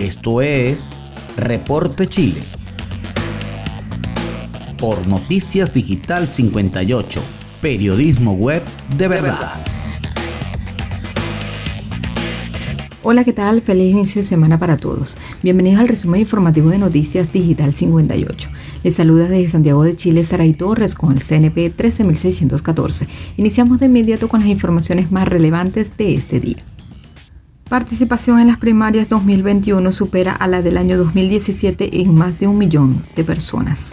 Esto es Reporte Chile. Por Noticias Digital 58, periodismo web de verdad. Hola, ¿qué tal? Feliz inicio de semana para todos. Bienvenidos al resumen informativo de Noticias Digital 58. Les saluda desde Santiago de Chile Saray Torres con el CNP 13614. Iniciamos de inmediato con las informaciones más relevantes de este día. Participación en las primarias 2021 supera a la del año 2017 en más de un millón de personas.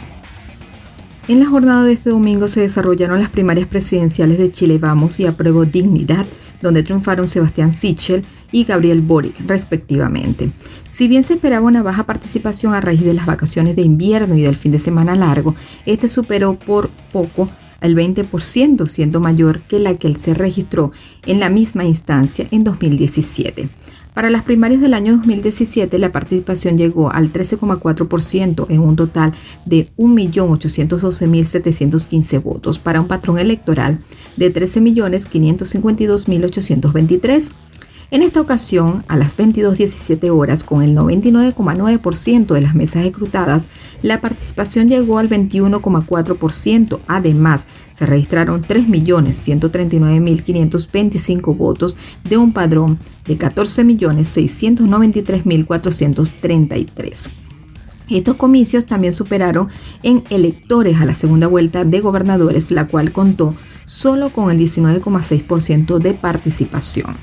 En la jornada de este domingo se desarrollaron las primarias presidenciales de Chile Vamos y Apruebo Dignidad, donde triunfaron Sebastián Sichel y Gabriel Boric, respectivamente. Si bien se esperaba una baja participación a raíz de las vacaciones de invierno y del fin de semana largo, este superó por poco el 20%, siendo mayor que la que se registró en la misma instancia en 2017. Para las primarias del año 2017, la participación llegó al 13,4% en un total de 1.812.715 votos para un patrón electoral de 13.552.823. En esta ocasión, a las 22.17 horas, con el 99,9% de las mesas escrutadas, la participación llegó al 21,4%. Además, se registraron 3.139.525 votos de un padrón de 14.693.433. Estos comicios también superaron en electores a la segunda vuelta de gobernadores, la cual contó solo con el 19,6% de participación.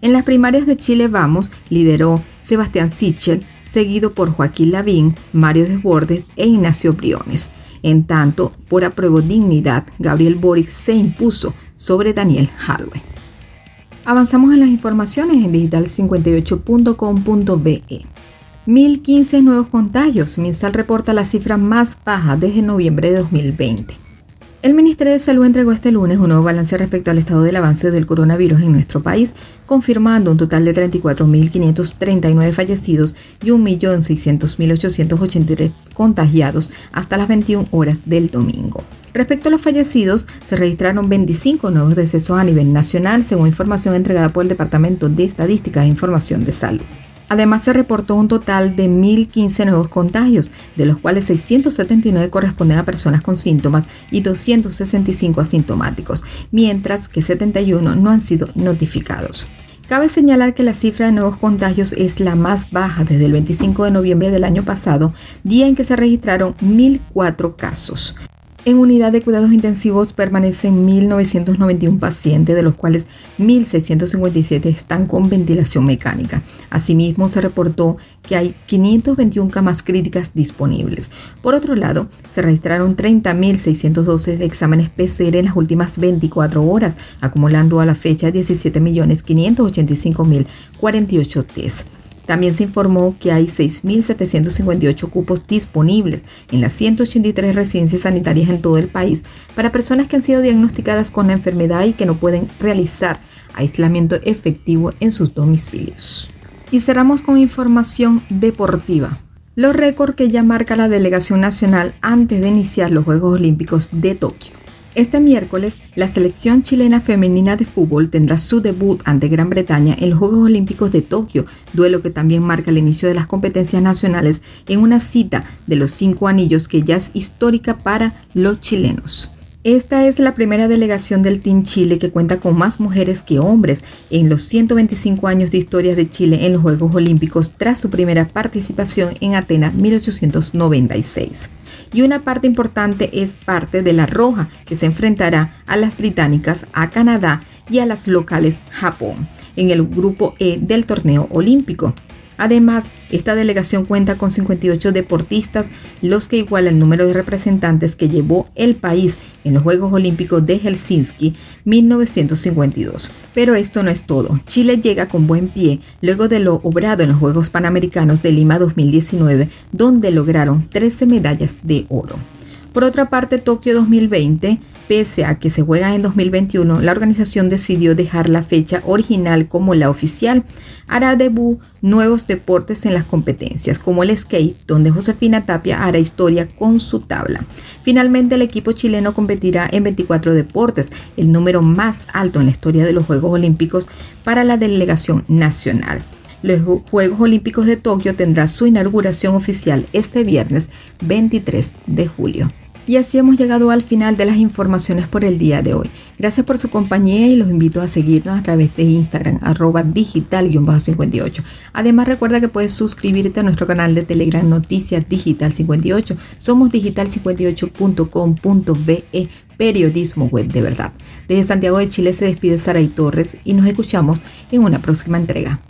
En las primarias de Chile Vamos lideró Sebastián Sichel, seguido por Joaquín Lavín, Mario Desbordes e Ignacio Briones. En tanto, por apruebo dignidad, Gabriel Boric se impuso sobre Daniel Hadwe. Avanzamos en las informaciones en digital58.com.be. 1015 nuevos contagios. Minsal reporta la cifra más baja desde noviembre de 2020. El Ministerio de Salud entregó este lunes un nuevo balance respecto al estado del avance del coronavirus en nuestro país, confirmando un total de 34.539 fallecidos y 1.600.883 contagiados hasta las 21 horas del domingo. Respecto a los fallecidos, se registraron 25 nuevos decesos a nivel nacional, según información entregada por el Departamento de Estadística e Información de Salud. Además, se reportó un total de 1.015 nuevos contagios, de los cuales 679 corresponden a personas con síntomas y 265 asintomáticos, mientras que 71 no han sido notificados. Cabe señalar que la cifra de nuevos contagios es la más baja desde el 25 de noviembre del año pasado, día en que se registraron 1.004 casos. En unidad de cuidados intensivos permanecen 1.991 pacientes, de los cuales 1.657 están con ventilación mecánica. Asimismo, se reportó que hay 521 camas críticas disponibles. Por otro lado, se registraron 30.612 de exámenes PCR en las últimas 24 horas, acumulando a la fecha 17.585.048 test. También se informó que hay 6.758 cupos disponibles en las 183 residencias sanitarias en todo el país para personas que han sido diagnosticadas con la enfermedad y que no pueden realizar aislamiento efectivo en sus domicilios. Y cerramos con información deportiva. Los récords que ya marca la delegación nacional antes de iniciar los Juegos Olímpicos de Tokio. Este miércoles, la selección chilena femenina de fútbol tendrá su debut ante Gran Bretaña en los Juegos Olímpicos de Tokio, duelo que también marca el inicio de las competencias nacionales en una cita de los cinco anillos que ya es histórica para los chilenos. Esta es la primera delegación del Team Chile que cuenta con más mujeres que hombres en los 125 años de historia de Chile en los Juegos Olímpicos tras su primera participación en Atenas 1896 y una parte importante es parte de la Roja, que se enfrentará a las británicas, a Canadá y a las locales Japón en el grupo E del torneo olímpico. Además, esta delegación cuenta con 58 deportistas, los que iguala el número de representantes que llevó el país en los Juegos Olímpicos de Helsinki 1952. Pero esto no es todo. Chile llega con buen pie luego de lo obrado en los Juegos Panamericanos de Lima 2019, donde lograron 13 medallas de oro. Por otra parte, Tokio 2020 Pese a que se juega en 2021, la organización decidió dejar la fecha original como la oficial. Hará debut nuevos deportes en las competencias, como el skate, donde Josefina Tapia hará historia con su tabla. Finalmente, el equipo chileno competirá en 24 deportes, el número más alto en la historia de los Juegos Olímpicos para la delegación nacional. Los Juegos Olímpicos de Tokio tendrá su inauguración oficial este viernes 23 de julio. Y así hemos llegado al final de las informaciones por el día de hoy. Gracias por su compañía y los invito a seguirnos a través de Instagram, arroba digital-58. Además recuerda que puedes suscribirte a nuestro canal de Telegram Noticias Digital 58. Somos digital58.com.be, periodismo web de verdad. Desde Santiago de Chile se despide Saray Torres y nos escuchamos en una próxima entrega.